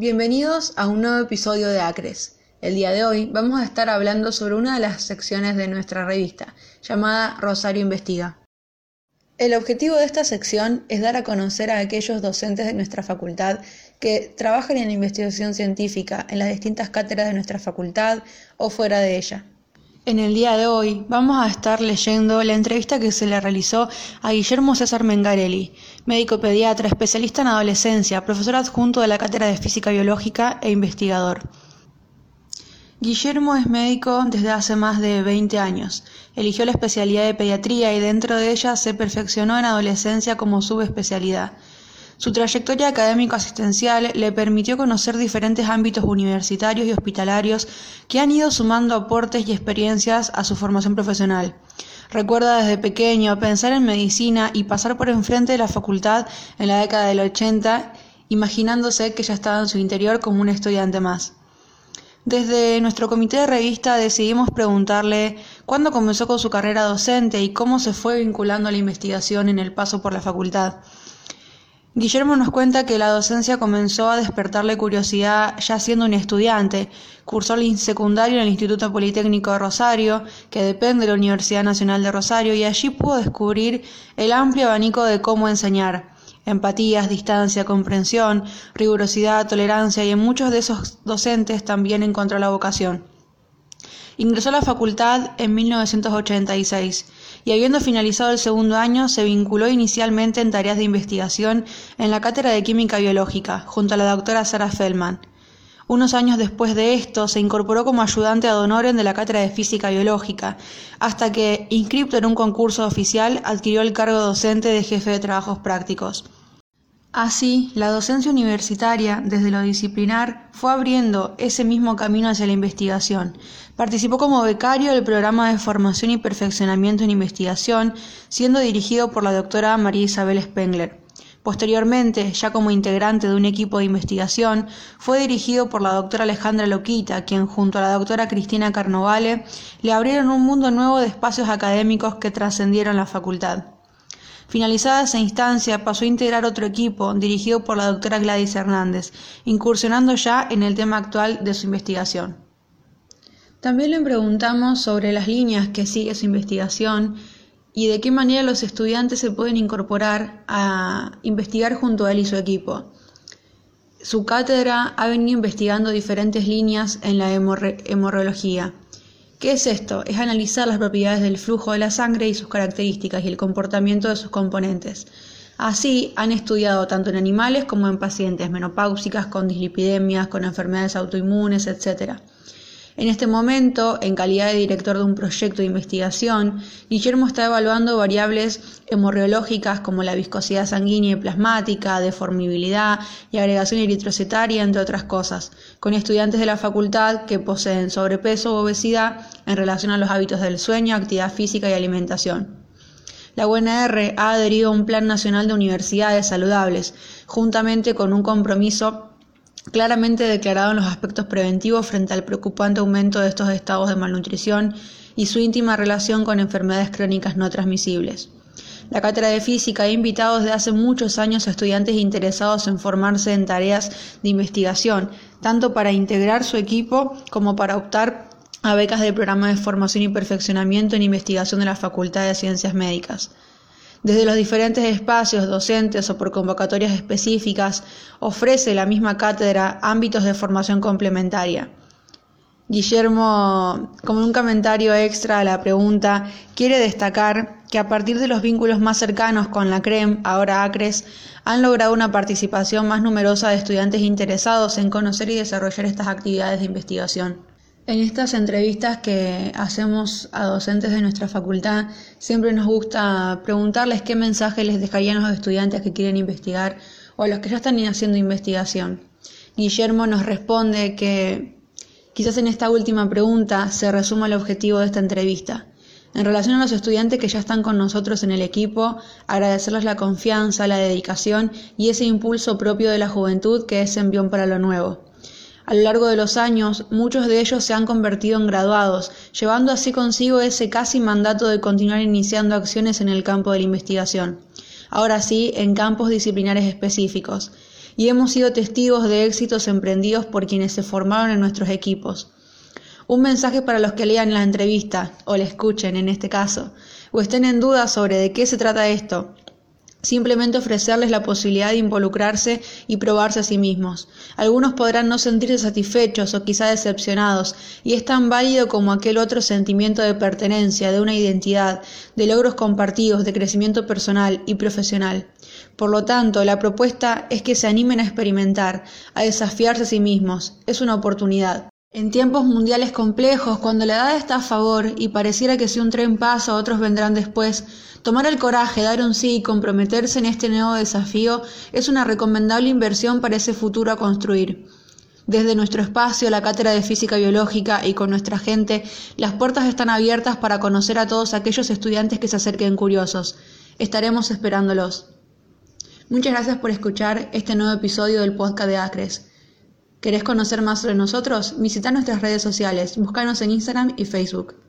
Bienvenidos a un nuevo episodio de Acres. El día de hoy vamos a estar hablando sobre una de las secciones de nuestra revista, llamada Rosario Investiga. El objetivo de esta sección es dar a conocer a aquellos docentes de nuestra facultad que trabajan en investigación científica en las distintas cátedras de nuestra facultad o fuera de ella. En el día de hoy vamos a estar leyendo la entrevista que se le realizó a Guillermo César Mengarelli, médico pediatra, especialista en adolescencia, profesor adjunto de la Cátedra de Física Biológica e investigador. Guillermo es médico desde hace más de 20 años. Eligió la especialidad de pediatría y dentro de ella se perfeccionó en adolescencia como subespecialidad. Su trayectoria académico-asistencial le permitió conocer diferentes ámbitos universitarios y hospitalarios que han ido sumando aportes y experiencias a su formación profesional. Recuerda desde pequeño pensar en medicina y pasar por enfrente de la facultad en la década del 80, imaginándose que ya estaba en su interior como un estudiante más. Desde nuestro comité de revista decidimos preguntarle cuándo comenzó con su carrera docente y cómo se fue vinculando a la investigación en el paso por la facultad. Guillermo nos cuenta que la docencia comenzó a despertarle curiosidad ya siendo un estudiante. Cursó el secundario en el Instituto Politécnico de Rosario, que depende de la Universidad Nacional de Rosario, y allí pudo descubrir el amplio abanico de cómo enseñar. Empatías, distancia, comprensión, rigurosidad, tolerancia, y en muchos de esos docentes también encontró la vocación. Ingresó a la facultad en 1986 y habiendo finalizado el segundo año se vinculó inicialmente en tareas de investigación en la cátedra de Química Biológica, junto a la doctora Sarah Feldman. Unos años después de esto se incorporó como ayudante ad honorem de la cátedra de Física Biológica, hasta que, inscripto en un concurso oficial, adquirió el cargo docente de jefe de trabajos prácticos. Así, la docencia universitaria, desde lo disciplinar, fue abriendo ese mismo camino hacia la investigación. Participó como becario del programa de formación y perfeccionamiento en investigación, siendo dirigido por la doctora María Isabel Spengler. Posteriormente, ya como integrante de un equipo de investigación, fue dirigido por la doctora Alejandra Loquita, quien junto a la doctora Cristina Carnovale le abrieron un mundo nuevo de espacios académicos que trascendieron la facultad. Finalizada esa instancia, pasó a integrar otro equipo, dirigido por la doctora Gladys Hernández, incursionando ya en el tema actual de su investigación. También le preguntamos sobre las líneas que sigue su investigación y de qué manera los estudiantes se pueden incorporar a investigar junto a él y su equipo. Su cátedra ha venido investigando diferentes líneas en la hemorrología ¿Qué es esto? Es analizar las propiedades del flujo de la sangre y sus características y el comportamiento de sus componentes. Así, han estudiado tanto en animales como en pacientes menopáusicas, con dislipidemias, con enfermedades autoinmunes, etc. En este momento, en calidad de director de un proyecto de investigación, Guillermo está evaluando variables hemorreológicas como la viscosidad sanguínea y plasmática, deformibilidad y agregación eritrocitaria, entre otras cosas, con estudiantes de la facultad que poseen sobrepeso o obesidad en relación a los hábitos del sueño, actividad física y alimentación. La UNR ha adherido a un Plan Nacional de Universidades Saludables, juntamente con un compromiso claramente declarado en los aspectos preventivos frente al preocupante aumento de estos estados de malnutrición y su íntima relación con enfermedades crónicas no transmisibles. La cátedra de física ha invitado desde hace muchos años a estudiantes interesados en formarse en tareas de investigación, tanto para integrar su equipo como para optar a becas del programa de formación y perfeccionamiento en investigación de la Facultad de Ciencias Médicas. Desde los diferentes espacios docentes o por convocatorias específicas, ofrece la misma cátedra ámbitos de formación complementaria. Guillermo, como un comentario extra a la pregunta, quiere destacar que a partir de los vínculos más cercanos con la CREM, ahora ACRES, han logrado una participación más numerosa de estudiantes interesados en conocer y desarrollar estas actividades de investigación. En estas entrevistas que hacemos a docentes de nuestra facultad, siempre nos gusta preguntarles qué mensaje les dejarían los estudiantes que quieren investigar o a los que ya están haciendo investigación. Guillermo nos responde que quizás en esta última pregunta se resuma el objetivo de esta entrevista. En relación a los estudiantes que ya están con nosotros en el equipo, agradecerles la confianza, la dedicación y ese impulso propio de la juventud que es envión para lo nuevo. A lo largo de los años, muchos de ellos se han convertido en graduados, llevando así consigo ese casi mandato de continuar iniciando acciones en el campo de la investigación, ahora sí en campos disciplinares específicos. y hemos sido testigos de éxitos emprendidos por quienes se formaron en nuestros equipos. Un mensaje para los que lean la entrevista, o la escuchen en este caso, o estén en duda sobre de qué se trata esto. Simplemente ofrecerles la posibilidad de involucrarse y probarse a sí mismos. Algunos podrán no sentirse satisfechos o quizá decepcionados, y es tan válido como aquel otro sentimiento de pertenencia, de una identidad, de logros compartidos, de crecimiento personal y profesional. Por lo tanto, la propuesta es que se animen a experimentar, a desafiarse a sí mismos. Es una oportunidad. En tiempos mundiales complejos, cuando la edad está a favor y pareciera que si un tren pasa otros vendrán después, tomar el coraje, dar un sí y comprometerse en este nuevo desafío es una recomendable inversión para ese futuro a construir. Desde nuestro espacio, la Cátedra de Física Biológica y con nuestra gente, las puertas están abiertas para conocer a todos aquellos estudiantes que se acerquen curiosos. Estaremos esperándolos. Muchas gracias por escuchar este nuevo episodio del podcast de Acres. ¿Querés conocer más sobre nosotros? Visita nuestras redes sociales, búscanos en Instagram y Facebook.